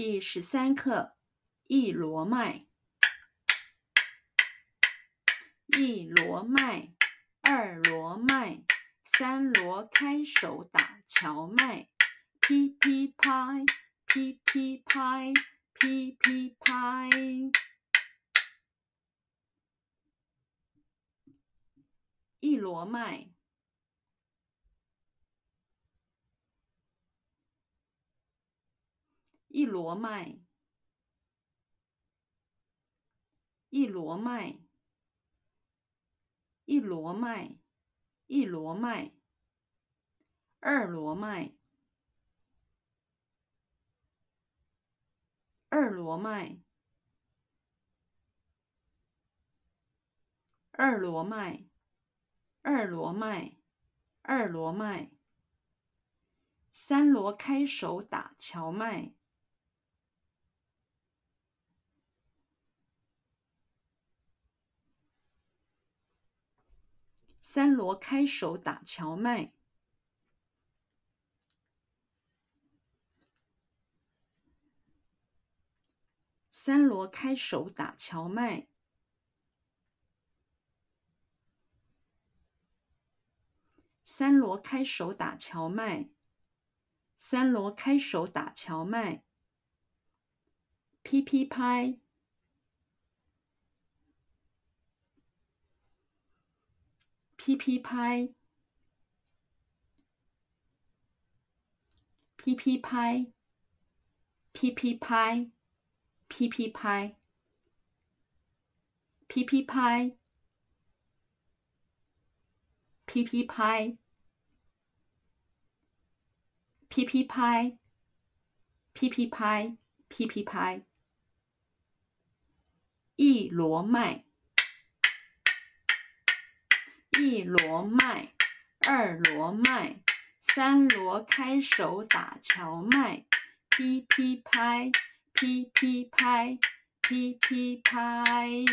第十三课：一罗麦，一罗麦，二罗麦，三罗开手打荞麦，噼噼拍，噼噼拍，噼噼拍。一罗麦。一罗麦，一罗麦，一罗麦，一罗麦，二罗麦，二罗麦，二罗麦，二罗麦，二罗麦，三罗开手打荞麦。三罗开手打荞麦，三罗开手打荞麦，三罗开手打荞麦，三罗开手打荞麦，噼噼拍。噼噼拍，噼噼拍，噼噼拍，噼噼拍，噼噼拍，噼噼拍，噼噼拍，噼噼拍，噼噼拍，一罗麦。一罗麦，二罗麦，三罗开手打荞麦，噼噼拍，噼噼拍，噼噼拍。